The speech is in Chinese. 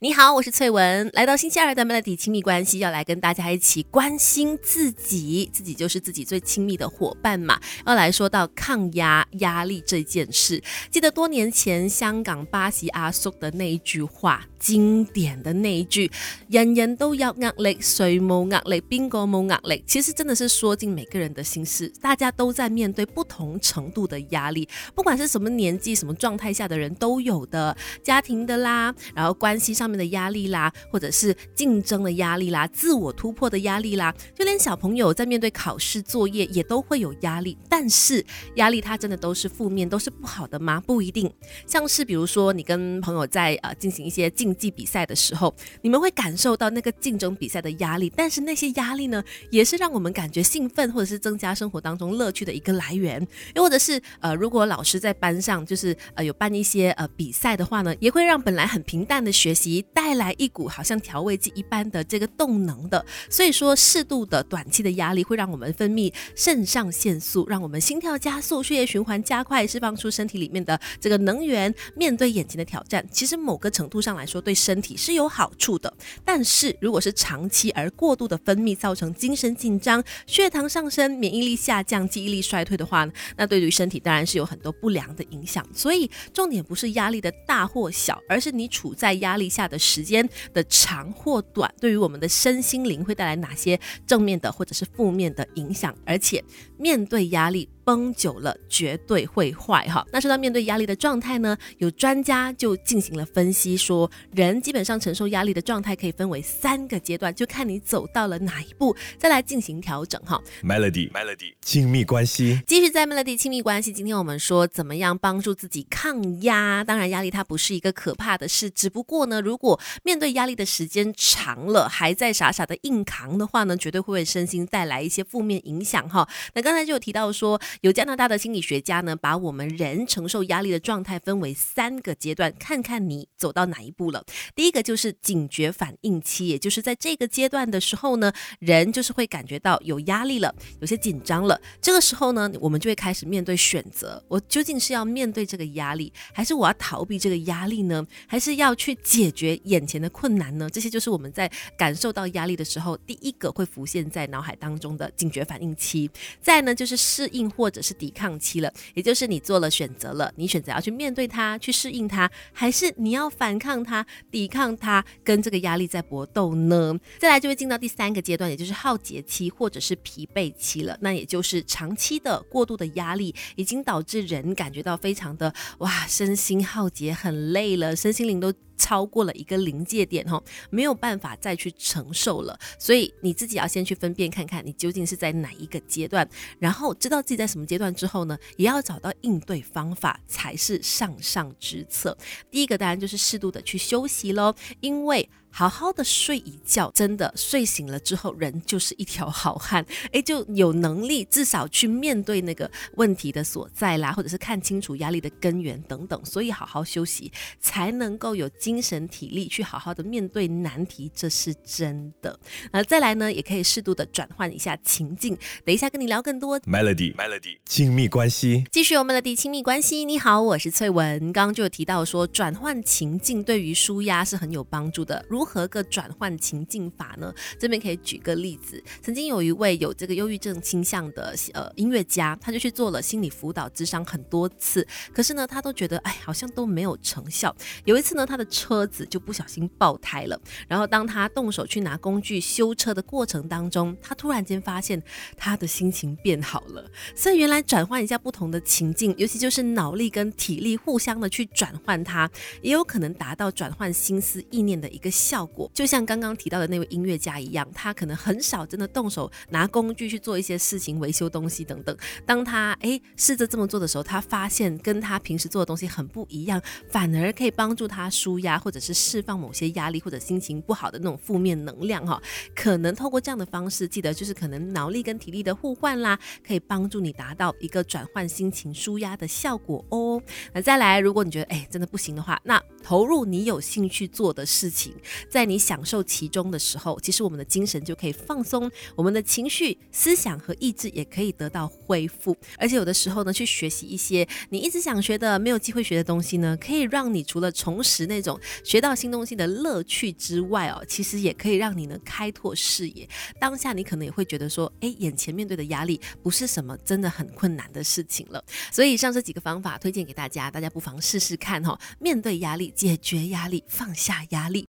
你好，我是翠文，来到星期二的 Melody 亲密关系，要来跟大家一起关心自己，自己就是自己最亲密的伙伴嘛。要来说到抗压压力这件事，记得多年前香港巴西阿叔的那一句话。经典的那一句“人人都有压力，谁冇压力，边个冇压力”，其实真的是说尽每个人的心事。大家都在面对不同程度的压力，不管是什么年纪、什么状态下的人都有的，家庭的啦，然后关系上面的压力啦，或者是竞争的压力啦，自我突破的压力啦，就连小朋友在面对考试作业也都会有压力。但是压力它真的都是负面，都是不好的吗？不一定。像是比如说你跟朋友在呃进行一些竞技比赛的时候，你们会感受到那个竞争比赛的压力，但是那些压力呢，也是让我们感觉兴奋或者是增加生活当中乐趣的一个来源。又或者是呃，如果老师在班上就是呃有办一些呃比赛的话呢，也会让本来很平淡的学习带来一股好像调味剂一般的这个动能的。所以说，适度的短期的压力会让我们分泌肾上腺素，让我们心跳加速，血液循环加快，释放出身体里面的这个能源，面对眼前的挑战。其实某个程度上来说，对身体是有好处的，但是如果是长期而过度的分泌，造成精神紧张、血糖上升、免疫力下降、记忆力衰退的话，那对于身体当然是有很多不良的影响。所以重点不是压力的大或小，而是你处在压力下的时间的长或短，对于我们的身心灵会带来哪些正面的或者是负面的影响。而且面对压力。绷久了绝对会坏哈。那说到面对压力的状态呢，有专家就进行了分析，说人基本上承受压力的状态可以分为三个阶段，就看你走到了哪一步，再来进行调整哈。Melody，Melody，亲密关系，继续在 Melody 亲密关系。今天我们说怎么样帮助自己抗压？当然，压力它不是一个可怕的事，只不过呢，如果面对压力的时间长了，还在傻傻的硬扛的话呢，绝对会为身心带来一些负面影响哈。那刚才就有提到说。有加拿大的心理学家呢，把我们人承受压力的状态分为三个阶段，看看你走到哪一步了。第一个就是警觉反应期，也就是在这个阶段的时候呢，人就是会感觉到有压力了，有些紧张了。这个时候呢，我们就会开始面对选择：我究竟是要面对这个压力，还是我要逃避这个压力呢？还是要去解决眼前的困难呢？这些就是我们在感受到压力的时候，第一个会浮现在脑海当中的警觉反应期。再呢，就是适应或或者是抵抗期了，也就是你做了选择了，你选择要去面对它，去适应它，还是你要反抗它、抵抗它，跟这个压力在搏斗呢？再来就会进到第三个阶段，也就是耗竭期或者是疲惫期了。那也就是长期的过度的压力，已经导致人感觉到非常的哇，身心耗竭，很累了，身心灵都。超过了一个临界点哈，没有办法再去承受了，所以你自己要先去分辨看看你究竟是在哪一个阶段，然后知道自己在什么阶段之后呢，也要找到应对方法才是上上之策。第一个当然就是适度的去休息喽，因为。好好的睡一觉，真的睡醒了之后，人就是一条好汉，诶，就有能力至少去面对那个问题的所在啦，或者是看清楚压力的根源等等。所以好好休息，才能够有精神体力去好好的面对难题，这是真的。那再来呢，也可以适度的转换一下情境。等一下跟你聊更多。Melody，Melody，亲密关系，继续我们的亲密关系。你好，我是翠文。刚刚就有提到说，转换情境对于舒压是很有帮助的。如如何个转换情境法呢？这边可以举个例子，曾经有一位有这个忧郁症倾向的呃音乐家，他就去做了心理辅导智商很多次，可是呢，他都觉得哎，好像都没有成效。有一次呢，他的车子就不小心爆胎了，然后当他动手去拿工具修车的过程当中，他突然间发现他的心情变好了。所以原来转换一下不同的情境，尤其就是脑力跟体力互相的去转换它，也有可能达到转换心思意念的一个。效果就像刚刚提到的那位音乐家一样，他可能很少真的动手拿工具去做一些事情，维修东西等等。当他哎试着这么做的时候，他发现跟他平时做的东西很不一样，反而可以帮助他舒压，或者是释放某些压力或者心情不好的那种负面能量哈。可能透过这样的方式，记得就是可能脑力跟体力的互换啦，可以帮助你达到一个转换心情、舒压的效果哦。那再来，如果你觉得哎真的不行的话，那投入你有兴趣做的事情。在你享受其中的时候，其实我们的精神就可以放松，我们的情绪、思想和意志也可以得到恢复。而且有的时候呢，去学习一些你一直想学的、没有机会学的东西呢，可以让你除了重拾那种学到新东西的乐趣之外哦，其实也可以让你呢开拓视野。当下你可能也会觉得说，哎，眼前面对的压力不是什么真的很困难的事情了。所以以上这几个方法推荐给大家，大家不妨试试看哈。面对压力，解决压力，放下压力。